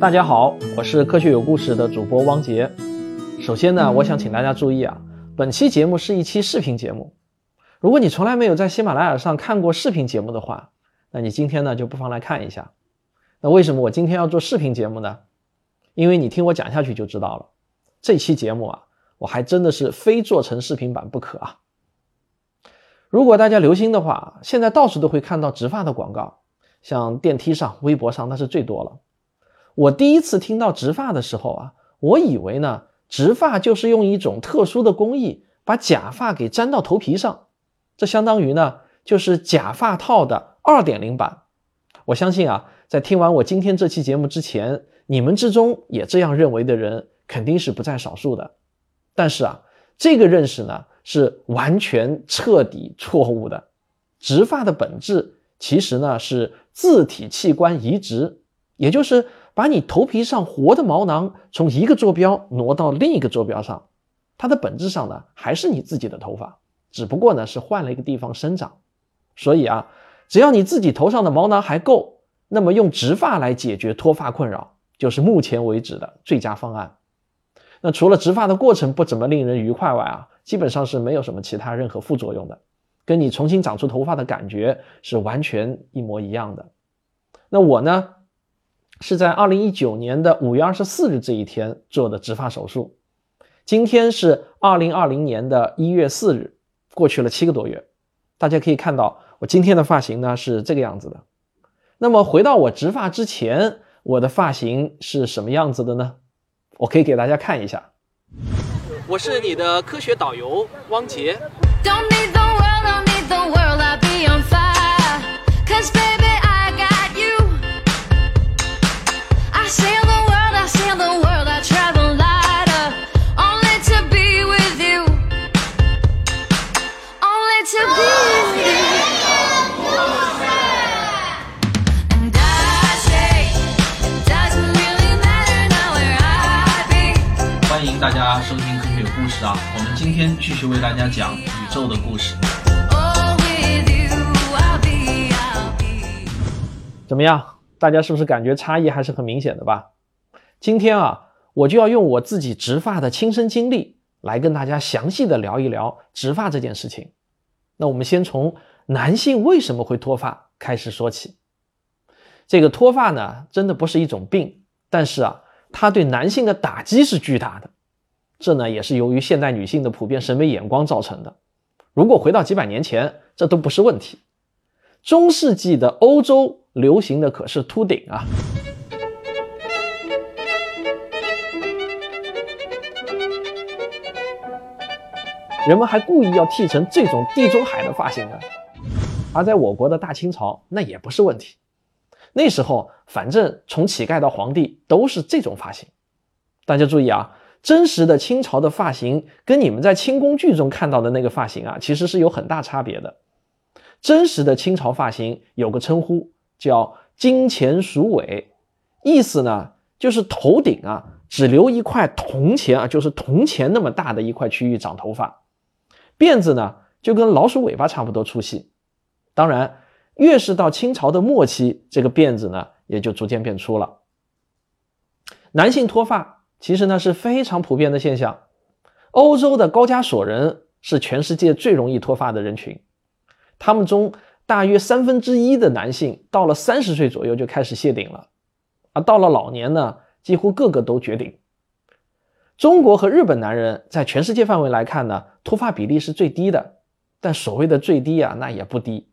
大家好，我是科学有故事的主播汪杰。首先呢，我想请大家注意啊，本期节目是一期视频节目。如果你从来没有在喜马拉雅上看过视频节目的话，那你今天呢就不妨来看一下。那为什么我今天要做视频节目呢？因为你听我讲下去就知道了。这期节目啊，我还真的是非做成视频版不可啊。如果大家留心的话，现在到处都会看到植发的广告，像电梯上、微博上那是最多了。我第一次听到植发的时候啊，我以为呢，植发就是用一种特殊的工艺把假发给粘到头皮上，这相当于呢就是假发套的二点零版。我相信啊，在听完我今天这期节目之前，你们之中也这样认为的人肯定是不在少数的。但是啊，这个认识呢是完全彻底错误的。植发的本质其实呢是自体器官移植，也就是。把你头皮上活的毛囊从一个坐标挪到另一个坐标上，它的本质上呢还是你自己的头发，只不过呢是换了一个地方生长。所以啊，只要你自己头上的毛囊还够，那么用植发来解决脱发困扰，就是目前为止的最佳方案。那除了植发的过程不怎么令人愉快外啊，基本上是没有什么其他任何副作用的，跟你重新长出头发的感觉是完全一模一样的。那我呢？是在二零一九年的五月二十四日这一天做的植发手术。今天是二零二零年的一月四日，过去了七个多月。大家可以看到，我今天的发型呢是这个样子的。那么回到我植发之前，我的发型是什么样子的呢？我可以给大家看一下。我是你的科学导游汪杰。大天继续为大家讲宇宙的故事。怎么样？大家是不是感觉差异还是很明显的吧？今天啊，我就要用我自己植发的亲身经历来跟大家详细的聊一聊植发这件事情。那我们先从男性为什么会脱发开始说起。这个脱发呢，真的不是一种病，但是啊，它对男性的打击是巨大的。这呢也是由于现代女性的普遍审美眼光造成的。如果回到几百年前，这都不是问题。中世纪的欧洲流行的可是秃顶啊，人们还故意要剃成这种地中海的发型呢。而在我国的大清朝，那也不是问题。那时候，反正从乞丐到皇帝都是这种发型。大家注意啊。真实的清朝的发型跟你们在清宫剧中看到的那个发型啊，其实是有很大差别的。真实的清朝发型有个称呼叫“金钱鼠尾”，意思呢就是头顶啊只留一块铜钱啊，就是铜钱那么大的一块区域长头发，辫子呢就跟老鼠尾巴差不多粗细。当然，越是到清朝的末期，这个辫子呢也就逐渐变粗了。男性脱发。其实呢是非常普遍的现象。欧洲的高加索人是全世界最容易脱发的人群，他们中大约三分之一的男性到了三十岁左右就开始谢顶了，而到了老年呢，几乎个个都绝顶。中国和日本男人在全世界范围来看呢，脱发比例是最低的，但所谓的最低啊，那也不低。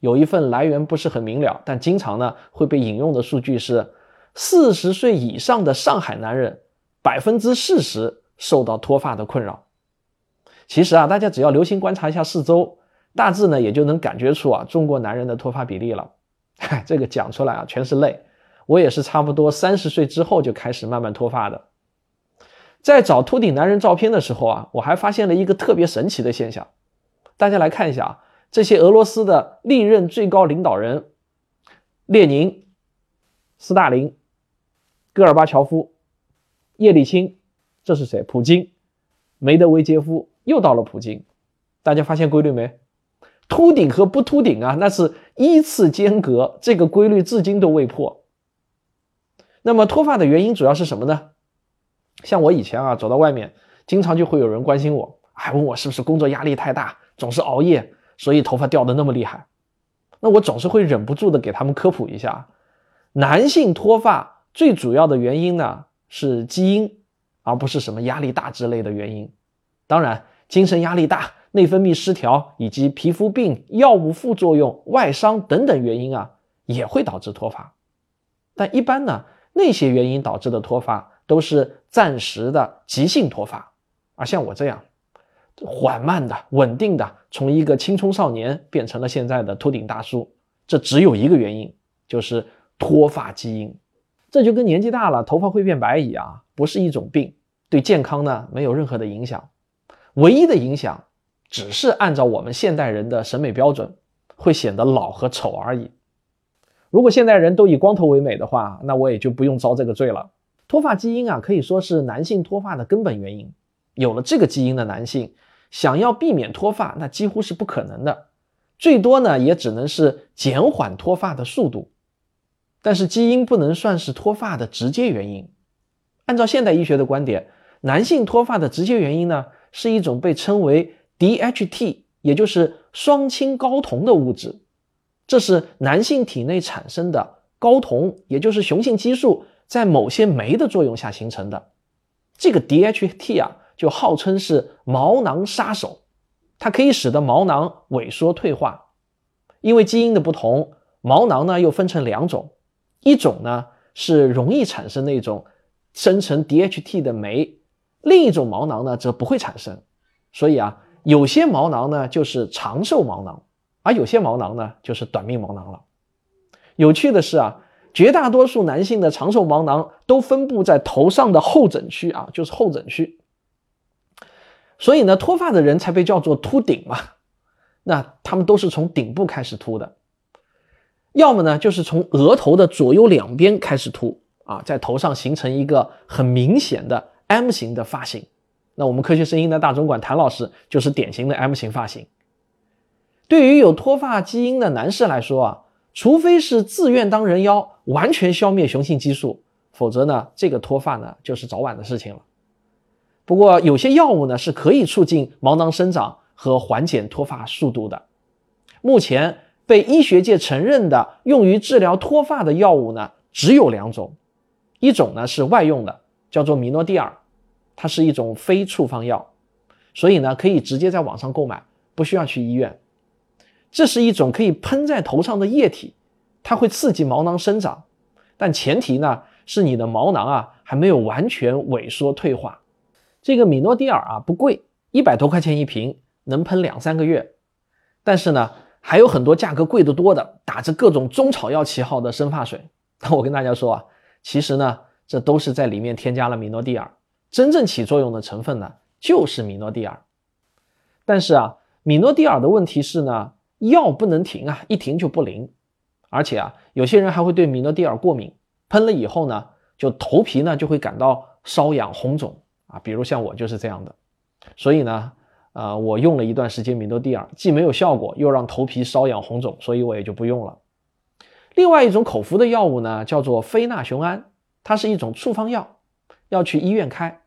有一份来源不是很明了，但经常呢会被引用的数据是，四十岁以上的上海男人。百分之四十受到脱发的困扰。其实啊，大家只要留心观察一下四周，大致呢也就能感觉出啊中国男人的脱发比例了。嗨，这个讲出来啊全是泪。我也是差不多三十岁之后就开始慢慢脱发的。在找秃顶男人照片的时候啊，我还发现了一个特别神奇的现象。大家来看一下啊，这些俄罗斯的历任最高领导人：列宁、斯大林、戈尔巴乔夫。叶利钦，这是谁？普京，梅德韦杰夫又到了普京。大家发现规律没？秃顶和不秃顶啊，那是依次间隔，这个规律至今都未破。那么脱发的原因主要是什么呢？像我以前啊，走到外面，经常就会有人关心我，还问我是不是工作压力太大，总是熬夜，所以头发掉的那么厉害。那我总是会忍不住的给他们科普一下，男性脱发最主要的原因呢是基因，而不是什么压力大之类的原因。当然，精神压力大、内分泌失调以及皮肤病、药物副作用、外伤等等原因啊，也会导致脱发。但一般呢，那些原因导致的脱发都是暂时的急性脱发，而像我这样缓慢的、稳定的，从一个青葱少年变成了现在的秃顶大叔，这只有一个原因，就是脱发基因。这就跟年纪大了头发会变白一样，不是一种病，对健康呢没有任何的影响，唯一的影响只是按照我们现代人的审美标准，会显得老和丑而已。如果现代人都以光头为美的话，那我也就不用遭这个罪了。脱发基因啊，可以说是男性脱发的根本原因。有了这个基因的男性，想要避免脱发，那几乎是不可能的。最多呢，也只能是减缓脱发的速度。但是基因不能算是脱发的直接原因。按照现代医学的观点，男性脱发的直接原因呢，是一种被称为 DHT，也就是双氢睾酮的物质。这是男性体内产生的睾酮，也就是雄性激素，在某些酶的作用下形成的。这个 DHT 啊，就号称是毛囊杀手，它可以使得毛囊萎缩退化。因为基因的不同，毛囊呢又分成两种，一种呢是容易产生那种生成 DHT 的酶，另一种毛囊呢则不会产生。所以啊，有些毛囊呢就是长寿毛囊。而有些毛囊呢，就是短命毛囊了。有趣的是啊，绝大多数男性的长寿毛囊都分布在头上的后枕区啊，就是后枕区。所以呢，脱发的人才被叫做秃顶嘛。那他们都是从顶部开始秃的，要么呢就是从额头的左右两边开始秃啊，在头上形成一个很明显的 M 型的发型。那我们科学声音的大总管谭老师就是典型的 M 型发型。对于有脱发基因的男士来说啊，除非是自愿当人妖，完全消灭雄性激素，否则呢，这个脱发呢就是早晚的事情了。不过有些药物呢是可以促进毛囊生长和缓解脱发速度的。目前被医学界承认的用于治疗脱发的药物呢只有两种，一种呢是外用的，叫做米诺地尔，它是一种非处方药，所以呢可以直接在网上购买，不需要去医院。这是一种可以喷在头上的液体，它会刺激毛囊生长，但前提呢是你的毛囊啊还没有完全萎缩退化。这个米诺地尔啊不贵，一百多块钱一瓶，能喷两三个月。但是呢还有很多价格贵得多的，打着各种中草药旗号的生发水。那 我跟大家说啊，其实呢这都是在里面添加了米诺地尔，真正起作用的成分呢就是米诺地尔。但是啊米诺地尔的问题是呢。药不能停啊，一停就不灵。而且啊，有些人还会对米诺地尔过敏，喷了以后呢，就头皮呢就会感到瘙痒红肿啊。比如像我就是这样的。所以呢，呃，我用了一段时间米诺地尔，既没有效果，又让头皮瘙痒红肿，所以我也就不用了。另外一种口服的药物呢，叫做非那雄胺，它是一种处方药，要去医院开。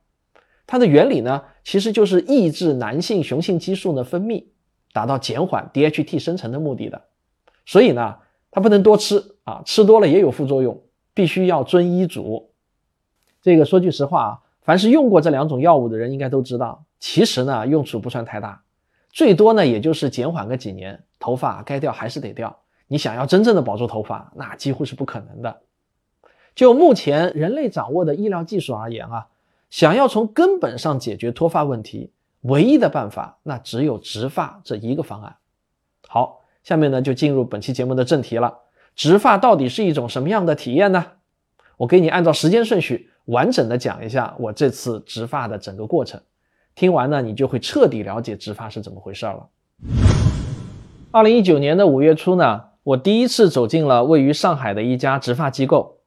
它的原理呢，其实就是抑制男性雄性激素的分泌。达到减缓 DHT 生成的目的的，所以呢，它不能多吃啊，吃多了也有副作用，必须要遵医嘱。这个说句实话啊，凡是用过这两种药物的人应该都知道，其实呢用处不算太大，最多呢也就是减缓个几年，头发该掉还是得掉。你想要真正的保住头发，那几乎是不可能的。就目前人类掌握的医疗技术而言啊，想要从根本上解决脱发问题。唯一的办法，那只有植发这一个方案。好，下面呢就进入本期节目的正题了。植发到底是一种什么样的体验呢？我给你按照时间顺序完整的讲一下我这次植发的整个过程。听完呢，你就会彻底了解植发是怎么回事了。二零一九年的五月初呢，我第一次走进了位于上海的一家植发机构，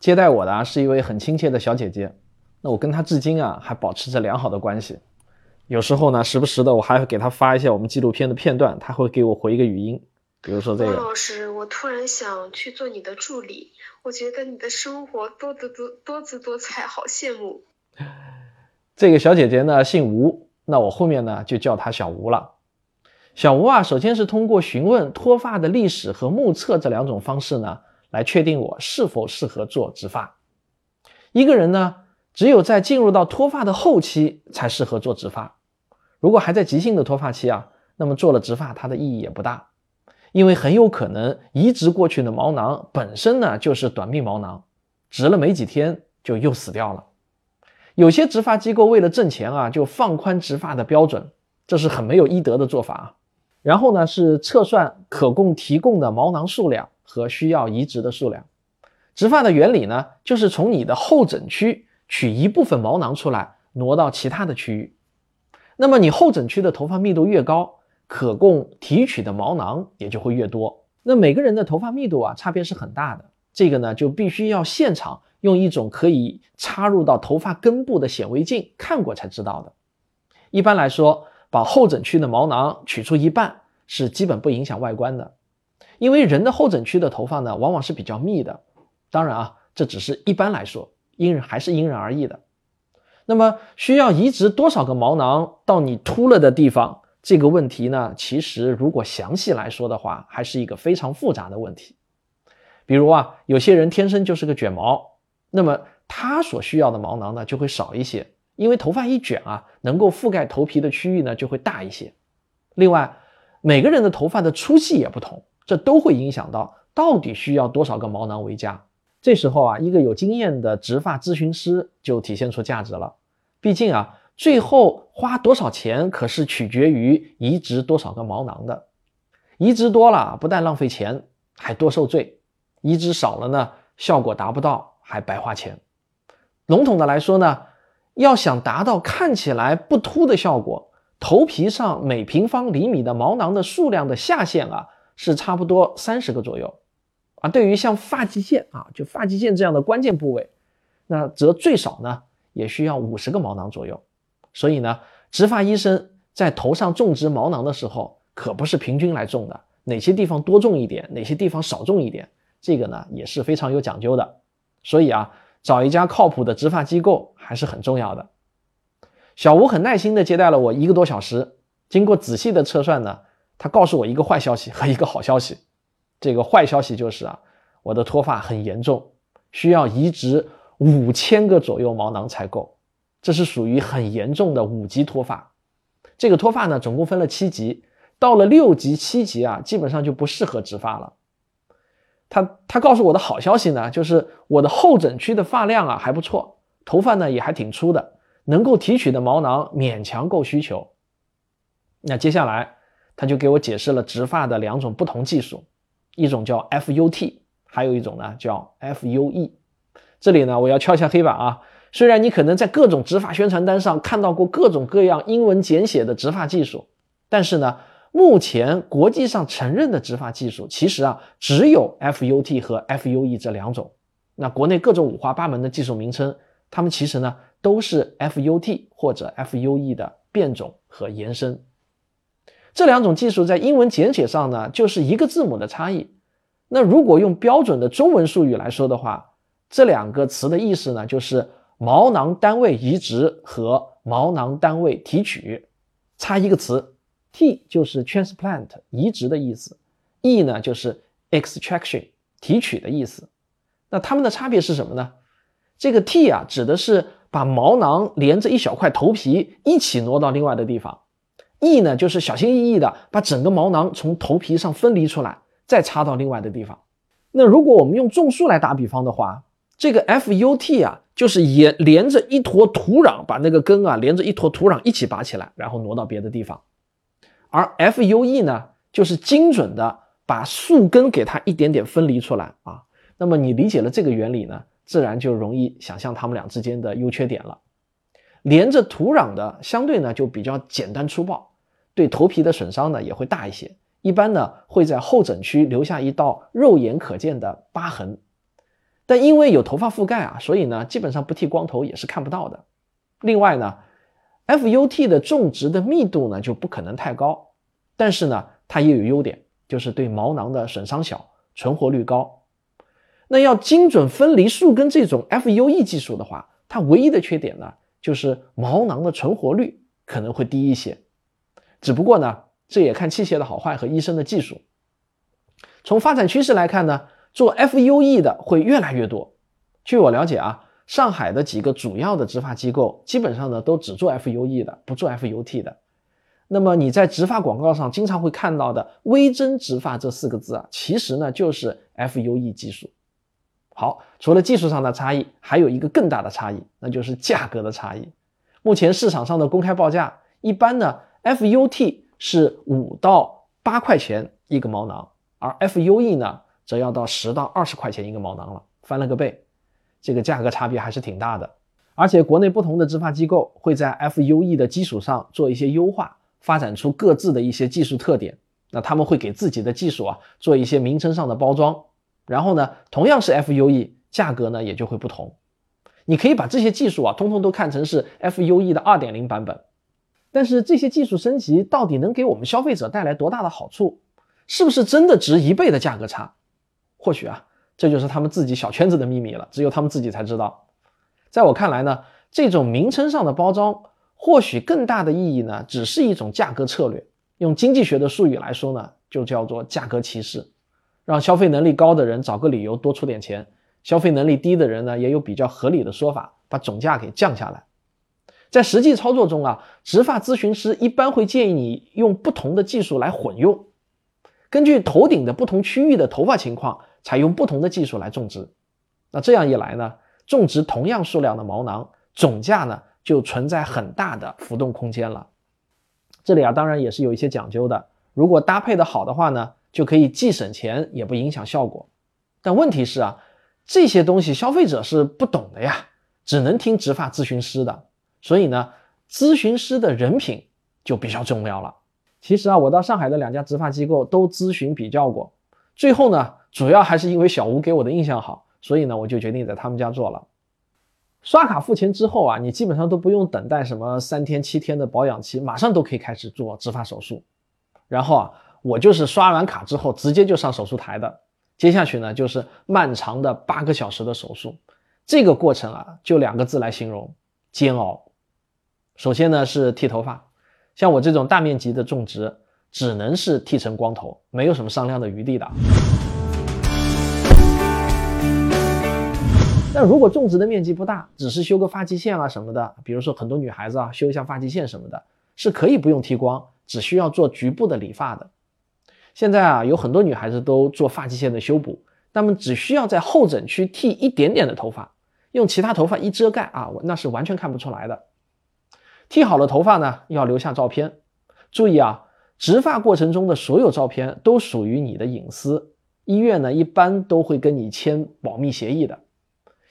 接待我的啊是一位很亲切的小姐姐。那我跟她至今啊还保持着良好的关系。有时候呢，时不时的我还会给她发一些我们纪录片的片段，她会给我回一个语音。比如说这个。老师，我突然想去做你的助理，我觉得你的生活多姿多多姿多彩，好羡慕。这个小姐姐呢姓吴，那我后面呢就叫她小吴了。小吴啊，首先是通过询问脱发的历史和目测这两种方式呢，来确定我是否适合做植发。一个人呢，只有在进入到脱发的后期才适合做植发。如果还在急性的脱发期啊，那么做了植发它的意义也不大，因为很有可能移植过去的毛囊本身呢就是短命毛囊，植了没几天就又死掉了。有些植发机构为了挣钱啊，就放宽植发的标准，这是很没有医德的做法啊。然后呢，是测算可供提供的毛囊数量和需要移植的数量。植发的原理呢，就是从你的后枕区取一部分毛囊出来，挪到其他的区域。那么你后枕区的头发密度越高，可供提取的毛囊也就会越多。那每个人的头发密度啊，差别是很大的。这个呢，就必须要现场。用一种可以插入到头发根部的显微镜看过才知道的。一般来说，把后枕区的毛囊取出一半是基本不影响外观的，因为人的后枕区的头发呢往往是比较密的。当然啊，这只是一般来说，因人还是因人而异的。那么需要移植多少个毛囊到你秃了的地方？这个问题呢，其实如果详细来说的话，还是一个非常复杂的问题。比如啊，有些人天生就是个卷毛。那么它所需要的毛囊呢就会少一些，因为头发一卷啊，能够覆盖头皮的区域呢就会大一些。另外，每个人的头发的粗细也不同，这都会影响到到底需要多少个毛囊为佳。这时候啊，一个有经验的植发咨询师就体现出价值了。毕竟啊，最后花多少钱可是取决于移植多少个毛囊的。移植多了不但浪费钱，还多受罪；移植少了呢，效果达不到。还白花钱。笼统的来说呢，要想达到看起来不秃的效果，头皮上每平方厘米的毛囊的数量的下限啊，是差不多三十个左右。啊，对于像发际线啊，就发际线这样的关键部位，那则最少呢也需要五十个毛囊左右。所以呢，植发医生在头上种植毛囊的时候，可不是平均来种的，哪些地方多种一点，哪些地方少种一点，这个呢也是非常有讲究的。所以啊，找一家靠谱的植发机构还是很重要的。小吴很耐心地接待了我一个多小时，经过仔细的测算呢，他告诉我一个坏消息和一个好消息。这个坏消息就是啊，我的脱发很严重，需要移植五千个左右毛囊才够，这是属于很严重的五级脱发。这个脱发呢，总共分了七级，到了六级、七级啊，基本上就不适合植发了。他他告诉我的好消息呢，就是我的后枕区的发量啊还不错，头发呢也还挺粗的，能够提取的毛囊勉强够需求。那接下来他就给我解释了植发的两种不同技术，一种叫 FUT，还有一种呢叫 FUE。这里呢我要敲一下黑板啊，虽然你可能在各种植发宣传单上看到过各种各样英文简写的植发技术，但是呢。目前国际上承认的植发技术，其实啊只有 FUT 和 FUE 这两种。那国内各种五花八门的技术名称，它们其实呢都是 FUT 或者 FUE 的变种和延伸。这两种技术在英文简写上呢就是一个字母的差异。那如果用标准的中文术语来说的话，这两个词的意思呢就是毛囊单位移植和毛囊单位提取，差一个词。T 就是 transplant 移植的意思，E 呢就是 extraction 提取的意思。那它们的差别是什么呢？这个 T 啊指的是把毛囊连着一小块头皮一起挪到另外的地方，E 呢就是小心翼翼的把整个毛囊从头皮上分离出来，再插到另外的地方。那如果我们用种树来打比方的话，这个 FUT 啊就是也连着一坨土壤，把那个根啊连着一坨土壤一起拔起来，然后挪到别的地方。而 FUE 呢，就是精准的把树根给它一点点分离出来啊。那么你理解了这个原理呢，自然就容易想象它们俩之间的优缺点了。连着土壤的相对呢就比较简单粗暴，对头皮的损伤呢也会大一些，一般呢会在后枕区留下一道肉眼可见的疤痕。但因为有头发覆盖啊，所以呢基本上不剃光头也是看不到的。另外呢。FUT 的种植的密度呢就不可能太高，但是呢它也有优点，就是对毛囊的损伤小，存活率高。那要精准分离树根这种 FUE 技术的话，它唯一的缺点呢，就是毛囊的存活率可能会低一些。只不过呢，这也看器械的好坏和医生的技术。从发展趋势来看呢，做 FUE 的会越来越多。据我了解啊，上海的几个主要的植发机构基本上呢都只做 FUE 的，不做 FUT 的。那么你在植发广告上经常会看到的“微针植发”这四个字啊，其实呢就是 FUE 技术。好，除了技术上的差异，还有一个更大的差异，那就是价格的差异。目前市场上的公开报价，一般呢 FUT 是五到八块钱一个毛囊，而 FUE 呢则要到十到二十块钱一个毛囊了，翻了个倍，这个价格差别还是挺大的。而且国内不同的植发机构会在 FUE 的基础上做一些优化。发展出各自的一些技术特点，那他们会给自己的技术啊做一些名称上的包装，然后呢，同样是 FUE，价格呢也就会不同。你可以把这些技术啊通通都看成是 FUE 的二点零版本。但是这些技术升级到底能给我们消费者带来多大的好处？是不是真的值一倍的价格差？或许啊，这就是他们自己小圈子的秘密了，只有他们自己才知道。在我看来呢，这种名称上的包装。或许更大的意义呢，只是一种价格策略。用经济学的术语来说呢，就叫做价格歧视，让消费能力高的人找个理由多出点钱，消费能力低的人呢也有比较合理的说法，把总价给降下来。在实际操作中啊，植发咨询师一般会建议你用不同的技术来混用，根据头顶的不同区域的头发情况，采用不同的技术来种植。那这样一来呢，种植同样数量的毛囊，总价呢？就存在很大的浮动空间了。这里啊，当然也是有一些讲究的。如果搭配的好的话呢，就可以既省钱也不影响效果。但问题是啊，这些东西消费者是不懂的呀，只能听植发咨询师的。所以呢，咨询师的人品就比较重要了。其实啊，我到上海的两家植发机构都咨询比较过，最后呢，主要还是因为小吴给我的印象好，所以呢，我就决定在他们家做了。刷卡付钱之后啊，你基本上都不用等待什么三天七天的保养期，马上都可以开始做植发手术。然后啊，我就是刷完卡之后直接就上手术台的。接下去呢，就是漫长的八个小时的手术。这个过程啊，就两个字来形容：煎熬。首先呢是剃头发，像我这种大面积的种植，只能是剃成光头，没有什么商量的余地的。但如果种植的面积不大，只是修个发际线啊什么的，比如说很多女孩子啊修一下发际线什么的，是可以不用剃光，只需要做局部的理发的。现在啊有很多女孩子都做发际线的修补，那么只需要在后枕区剃一点点的头发，用其他头发一遮盖啊，那是完全看不出来的。剃好了头发呢，要留下照片，注意啊，植发过程中的所有照片都属于你的隐私，医院呢一般都会跟你签保密协议的。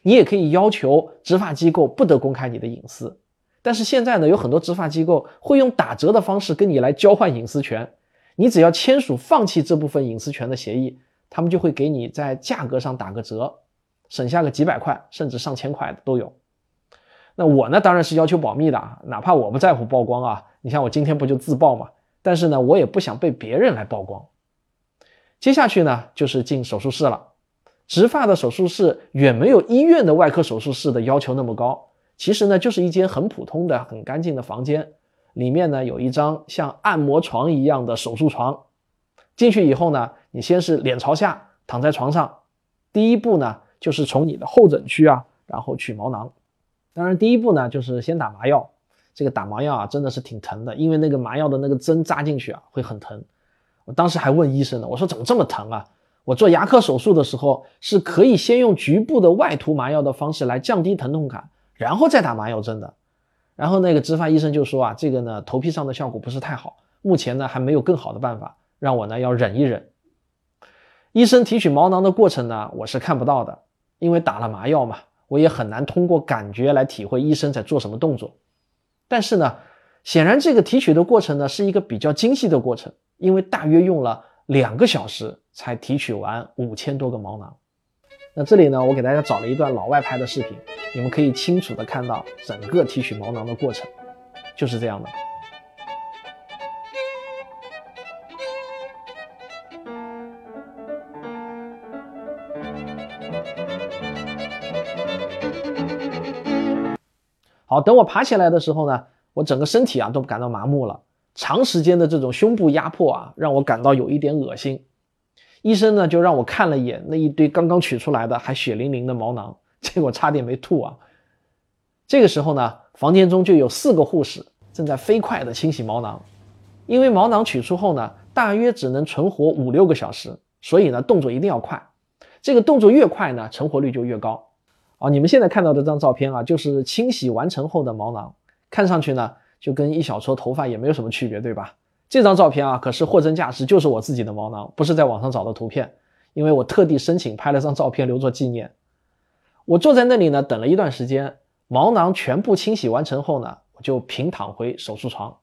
你也可以要求执法机构不得公开你的隐私，但是现在呢，有很多执法机构会用打折的方式跟你来交换隐私权。你只要签署放弃这部分隐私权的协议，他们就会给你在价格上打个折，省下个几百块甚至上千块的都有。那我呢，当然是要求保密的，哪怕我不在乎曝光啊。你像我今天不就自曝嘛？但是呢，我也不想被别人来曝光。接下去呢，就是进手术室了。植发的手术室远没有医院的外科手术室的要求那么高，其实呢就是一间很普通的、很干净的房间，里面呢有一张像按摩床一样的手术床。进去以后呢，你先是脸朝下躺在床上，第一步呢就是从你的后枕区啊，然后取毛囊。当然，第一步呢就是先打麻药。这个打麻药啊真的是挺疼的，因为那个麻药的那个针扎进去啊会很疼。我当时还问医生呢，我说怎么这么疼啊？我做牙科手术的时候，是可以先用局部的外涂麻药的方式来降低疼痛感，然后再打麻药针的。然后那个植发医生就说啊，这个呢头皮上的效果不是太好，目前呢还没有更好的办法，让我呢要忍一忍。医生提取毛囊的过程呢，我是看不到的，因为打了麻药嘛，我也很难通过感觉来体会医生在做什么动作。但是呢，显然这个提取的过程呢是一个比较精细的过程，因为大约用了。两个小时才提取完五千多个毛囊。那这里呢我给大家找了一段老外拍的视频你们可以清楚的看到整个提取毛囊的过程就是这样的。好等我爬起来的时候呢我整个身体啊都感到麻木了长时间的这种胸部压迫啊，让我感到有一点恶心。医生呢就让我看了一眼那一堆刚刚取出来的还血淋淋的毛囊，结果差点没吐啊。这个时候呢，房间中就有四个护士正在飞快地清洗毛囊，因为毛囊取出后呢，大约只能存活五六个小时，所以呢动作一定要快。这个动作越快呢，成活率就越高。啊，你们现在看到这张照片啊，就是清洗完成后的毛囊，看上去呢。就跟一小撮头发也没有什么区别，对吧？这张照片啊，可是货真价实，就是我自己的毛囊，不是在网上找的图片。因为我特地申请拍了张照片留作纪念。我坐在那里呢，等了一段时间，毛囊全部清洗完成后呢，我就平躺回手术床。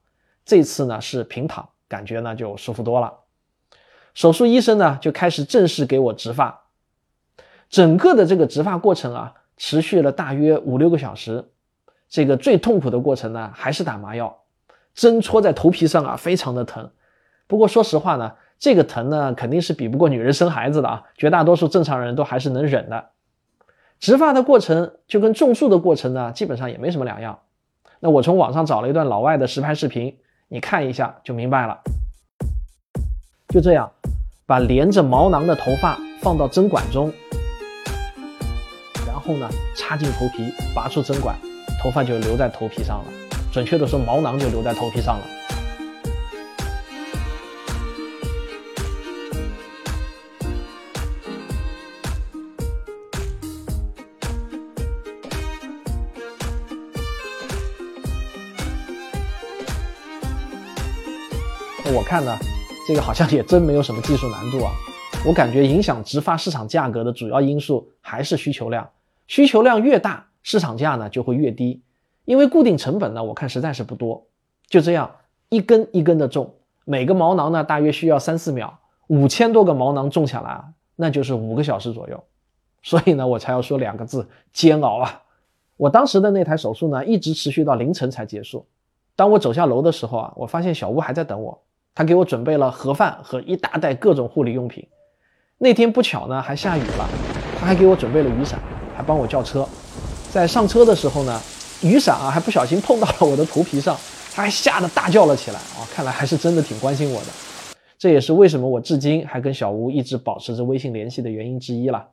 这次呢是平躺，感觉呢就舒服多了。手术医生呢就开始正式给我植发，整个的这个植发过程啊，持续了大约五六个小时。这个最痛苦的过程呢，还是打麻药，针戳在头皮上啊，非常的疼。不过说实话呢，这个疼呢，肯定是比不过女人生孩子的啊。绝大多数正常人都还是能忍的。植发的过程就跟种树的过程呢，基本上也没什么两样。那我从网上找了一段老外的实拍视频，你看一下就明白了。就这样，把连着毛囊的头发放到针管中，然后呢，插进头皮，拔出针管。头发就留在头皮上了，准确的说，毛囊就留在头皮上了。我看呢，这个好像也真没有什么技术难度啊。我感觉影响植发市场价格的主要因素还是需求量，需求量越大。市场价呢就会越低，因为固定成本呢，我看实在是不多。就这样一根一根的种，每个毛囊呢大约需要三四秒，五千多个毛囊种下来，那就是五个小时左右。所以呢，我才要说两个字：煎熬啊！我当时的那台手术呢，一直持续到凌晨才结束。当我走下楼的时候啊，我发现小吴还在等我，他给我准备了盒饭和一大袋各种护理用品。那天不巧呢，还下雨了，他还给我准备了雨伞，还帮我叫车。在上车的时候呢，雨伞啊还不小心碰到了我的头皮上，他还吓得大叫了起来啊！看来还是真的挺关心我的，这也是为什么我至今还跟小吴一直保持着微信联系的原因之一了。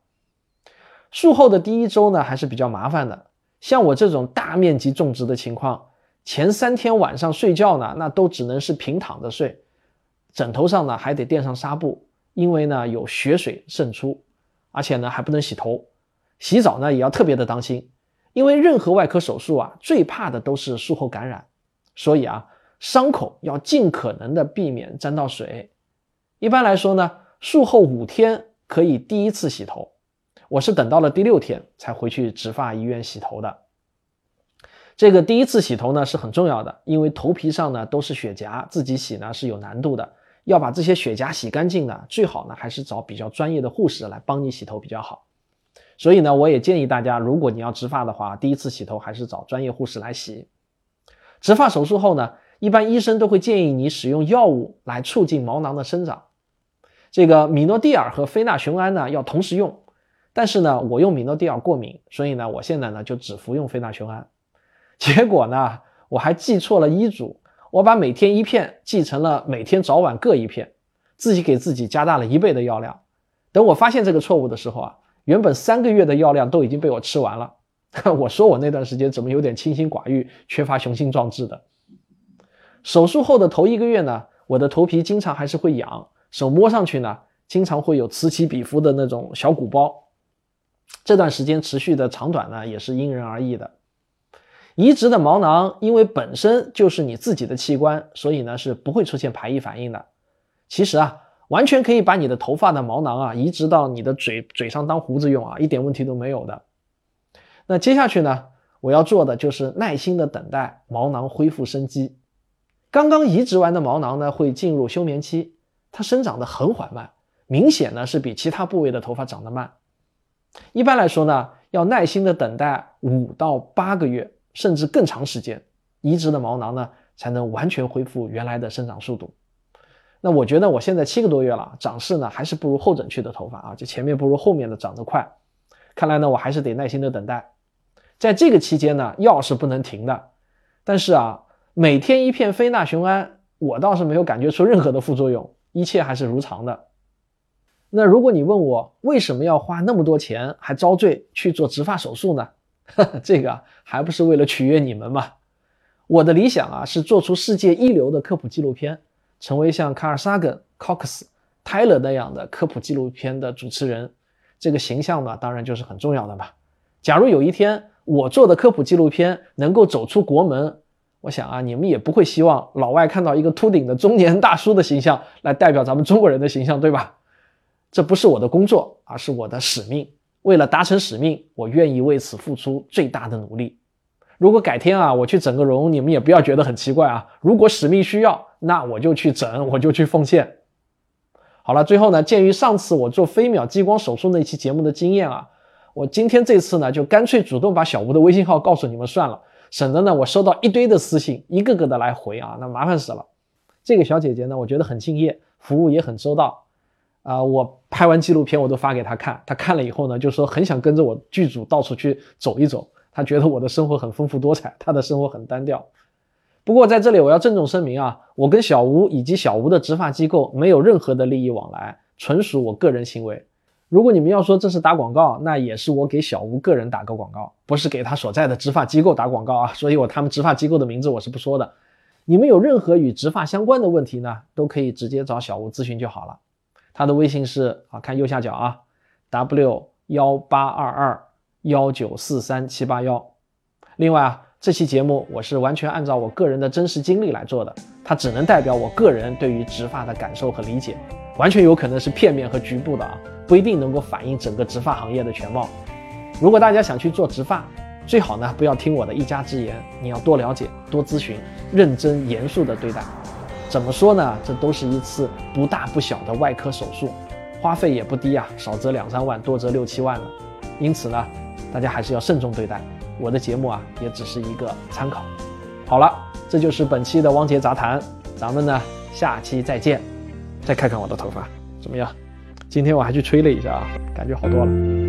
术后的第一周呢还是比较麻烦的，像我这种大面积种植的情况，前三天晚上睡觉呢那都只能是平躺着睡，枕头上呢还得垫上纱布，因为呢有血水渗出，而且呢还不能洗头，洗澡呢也要特别的当心。因为任何外科手术啊，最怕的都是术后感染，所以啊，伤口要尽可能的避免沾到水。一般来说呢，术后五天可以第一次洗头，我是等到了第六天才回去植发医院洗头的。这个第一次洗头呢是很重要的，因为头皮上呢都是血痂，自己洗呢是有难度的。要把这些血痂洗干净呢，最好呢还是找比较专业的护士来帮你洗头比较好。所以呢，我也建议大家，如果你要植发的话，第一次洗头还是找专业护士来洗。植发手术后呢，一般医生都会建议你使用药物来促进毛囊的生长。这个米诺地尔和非那雄胺呢要同时用，但是呢，我用米诺地尔过敏，所以呢，我现在呢就只服用非那雄胺。结果呢，我还记错了医嘱，我把每天一片记成了每天早晚各一片，自己给自己加大了一倍的药量。等我发现这个错误的时候啊。原本三个月的药量都已经被我吃完了，我说我那段时间怎么有点清心寡欲、缺乏雄心壮志的？手术后的头一个月呢，我的头皮经常还是会痒，手摸上去呢，经常会有此起彼伏的那种小鼓包。这段时间持续的长短呢，也是因人而异的。移植的毛囊因为本身就是你自己的器官，所以呢是不会出现排异反应的。其实啊。完全可以把你的头发的毛囊啊移植到你的嘴嘴上当胡子用啊，一点问题都没有的。那接下去呢，我要做的就是耐心的等待毛囊恢复生机。刚刚移植完的毛囊呢，会进入休眠期，它生长的很缓慢，明显呢是比其他部位的头发长得慢。一般来说呢，要耐心的等待五到八个月，甚至更长时间，移植的毛囊呢才能完全恢复原来的生长速度。那我觉得我现在七个多月了，长势呢还是不如后枕区的头发啊，就前面不如后面的长得快。看来呢，我还是得耐心的等待。在这个期间呢，药是不能停的。但是啊，每天一片非那雄胺，我倒是没有感觉出任何的副作用，一切还是如常的。那如果你问我为什么要花那么多钱，还遭罪去做植发手术呢？这个还不是为了取悦你们吗？我的理想啊，是做出世界一流的科普纪录片，成为像卡尔萨根、Cox、泰勒那样的科普纪录片的主持人。这个形象呢，当然就是很重要的嘛。假如有一天我做的科普纪录片能够走出国门，我想啊，你们也不会希望老外看到一个秃顶的中年大叔的形象来代表咱们中国人的形象，对吧？这不是我的工作，而是我的使命。为了达成使命，我愿意为此付出最大的努力。如果改天啊，我去整个容，你们也不要觉得很奇怪啊。如果使命需要，那我就去整，我就去奉献。好了，最后呢，鉴于上次我做飞秒激光手术那期节目的经验啊，我今天这次呢，就干脆主动把小吴的微信号告诉你们算了，省得呢我收到一堆的私信，一个个的来回啊，那麻烦死了。这个小姐姐呢，我觉得很敬业，服务也很周到。啊，我拍完纪录片我都发给她看，她看了以后呢，就说很想跟着我剧组到处去走一走。他觉得我的生活很丰富多彩，他的生活很单调。不过在这里我要郑重声明啊，我跟小吴以及小吴的植发机构没有任何的利益往来，纯属我个人行为。如果你们要说这是打广告，那也是我给小吴个人打个广告，不是给他所在的植发机构打广告啊。所以我他们植发机构的名字我是不说的。你们有任何与植发相关的问题呢，都可以直接找小吴咨询就好了。他的微信是啊，看右下角啊，w 幺八二二幺九四三七八幺。另外啊，这期节目我是完全按照我个人的真实经历来做的，它只能代表我个人对于植发的感受和理解，完全有可能是片面和局部的啊，不一定能够反映整个植发行业的全貌。如果大家想去做植发，最好呢不要听我的一家之言，你要多了解、多咨询，认真严肃的对待。怎么说呢？这都是一次不大不小的外科手术，花费也不低啊，少则两三万，多则六七万了。因此呢，大家还是要慎重对待。我的节目啊，也只是一个参考。好了，这就是本期的汪杰杂谈，咱们呢下期再见。再看看我的头发怎么样？今天我还去吹了一下啊，感觉好多了。